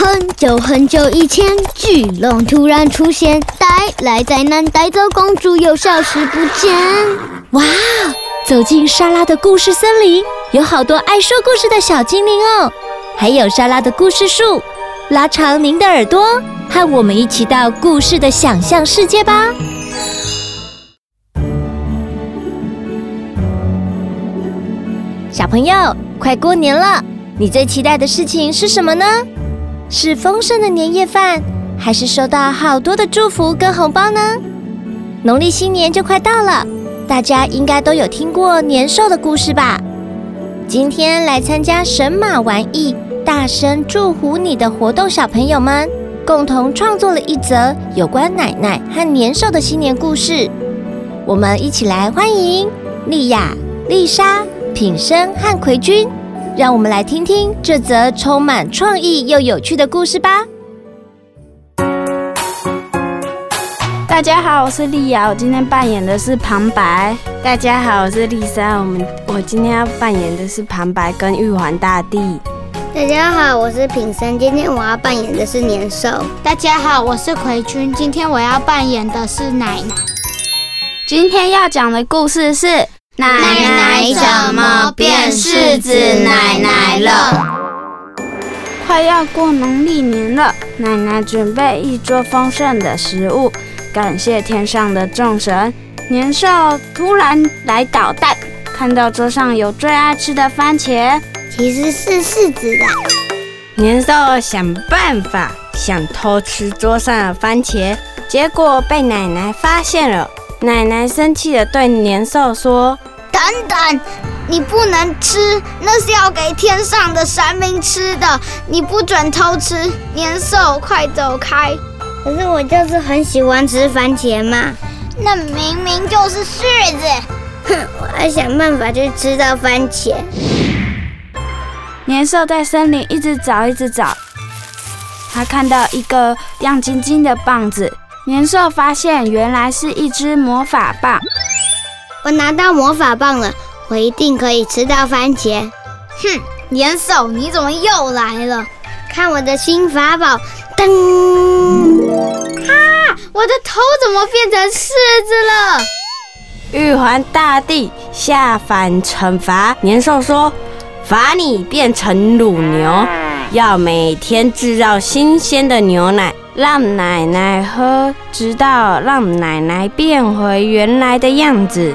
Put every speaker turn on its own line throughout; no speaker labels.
很久很久以前，巨龙突然出现，带来灾难，带走公主，又消失不见。
哇！走进莎拉的故事森林，有好多爱说故事的小精灵哦，还有莎拉的故事树。拉长您的耳朵，和我们一起到故事的想象世界吧。小朋友，快过年了，你最期待的事情是什么呢？是丰盛的年夜饭，还是收到好多的祝福跟红包呢？农历新年就快到了，大家应该都有听过年兽的故事吧？今天来参加神马玩意大声祝福你的活动，小朋友们共同创作了一则有关奶奶和年兽的新年故事。我们一起来欢迎莉亚、丽莎。品生和奎君，让我们来听听这则充满创意又有趣的故事吧。
大家好，我是丽雅，我今天扮演的是旁白。大家好，我是丽莎，我们我今天要扮演的是旁白跟玉皇大帝。
大家好，我是品生，今天我要扮演的是年兽。
大家好，我是奎君，今天我要扮演的是奶奶。
今天要讲的故事是。
奶奶怎么变柿子奶奶了？
快要过农历年了，奶奶准备一桌丰盛的食物，感谢天上的众神。年兽突然来捣蛋，看到桌上有最爱吃的番茄，
其实是柿子的。
年兽想办法想偷吃桌上的番茄，结果被奶奶发现了。奶奶生气的对年兽说：“
等等，你不能吃，那是要给天上的神明吃的，你不准偷吃。年兽，快走开！
可是我就是很喜欢吃番茄嘛。
那明明就是柿子。
哼，我要想办法去吃到番茄。”
年兽在森林一直找，一直找，他看到一个亮晶晶的棒子。年兽发现，原来是一只魔法棒。
我拿到魔法棒了，我一定可以吃到番茄。
哼，年兽，你怎么又来了？
看我的新法宝！噔！
啊，我的头怎么变成柿子了？
玉皇大帝下凡惩罚年兽，说：“罚你变成乳牛，要每天制造新鲜的牛奶。”让奶奶喝，直到让奶奶变回原来的样子。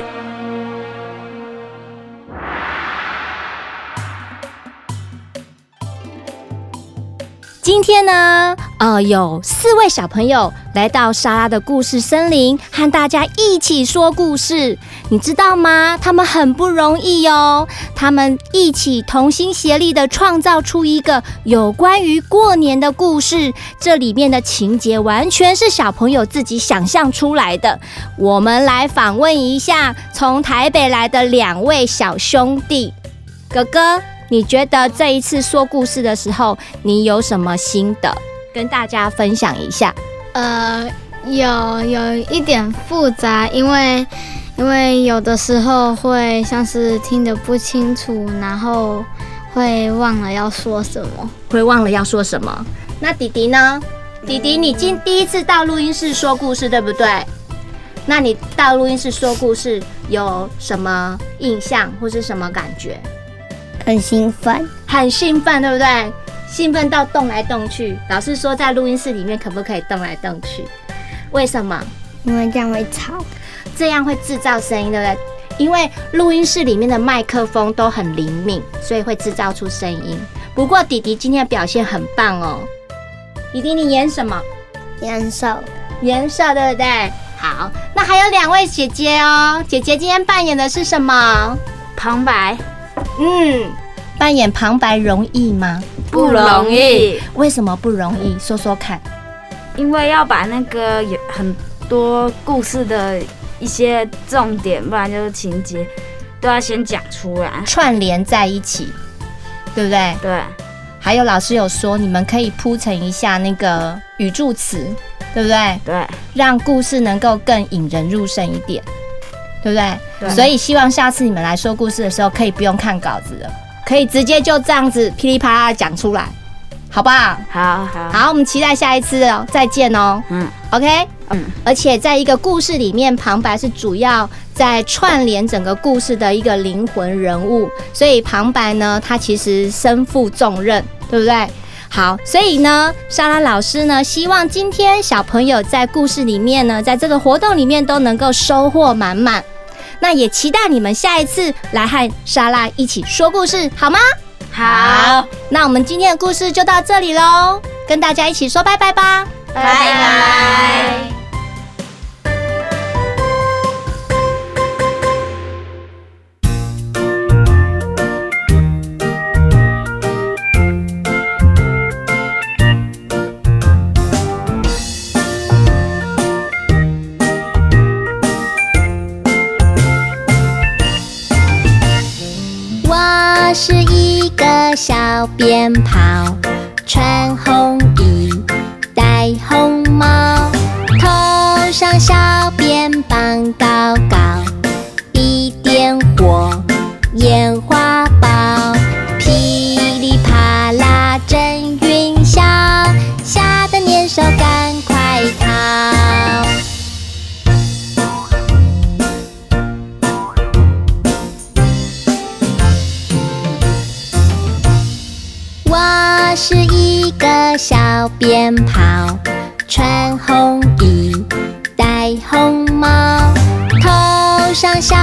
今天呢，呃，有四位小朋友来到莎拉的故事森林，和大家一起说故事。你知道吗？他们很不容易哦，他们一起同心协力地创造出一个有关于过年的故事。这里面的情节完全是小朋友自己想象出来的。我们来访问一下从台北来的两位小兄弟，哥哥。你觉得这一次说故事的时候，你有什么心得跟大家分享一下？
呃，有有一点复杂，因为因为有的时候会像是听得不清楚，然后会忘了要说什么，
会忘了要说什么。那弟弟呢？弟弟，你今第一次到录音室说故事，对不对？那你到录音室说故事有什么印象或是什么感觉？
很兴奋，
很兴奋，对不对？兴奋到动来动去。老师说，在录音室里面可不可以动来动去？为什么？
因为这样会吵，
这样会制造声音，对不对？因为录音室里面的麦克风都很灵敏，所以会制造出声音。不过弟弟今天的表现很棒哦。弟弟，你演什么？
颜色，
颜色，对不对？好，那还有两位姐姐哦。姐姐今天扮演的是什么？
旁白。
嗯，扮演旁白容易吗？
不容易。
为什么不容易？说说看。
因为要把那个有很多故事的一些重点，不然就是情节，都要先讲出来，
串联在一起，对不对？
对。
还有老师有说，你们可以铺陈一下那个语助词，对不对？
对。
让故事能够更引人入胜一点。对不对？
对。
所以希望下次你们来说故事的时候，可以不用看稿子了，可以直接就这样子噼里啪啦讲出来，好不好？
好好
好，我们期待下一次哦，再见哦。
嗯
，OK，
嗯，
而且在一个故事里面，旁白是主要在串联整个故事的一个灵魂人物，所以旁白呢，他其实身负重任，对不对？好，所以呢，莎拉老师呢，希望今天小朋友在故事里面呢，在这个活动里面都能够收获满满。那也期待你们下一次来和莎拉一起说故事，好吗？
好，
那我们今天的故事就到这里喽，跟大家一起说拜拜吧，
拜拜。
小鞭炮，穿红小鞭炮，穿红衣，戴红帽，头上小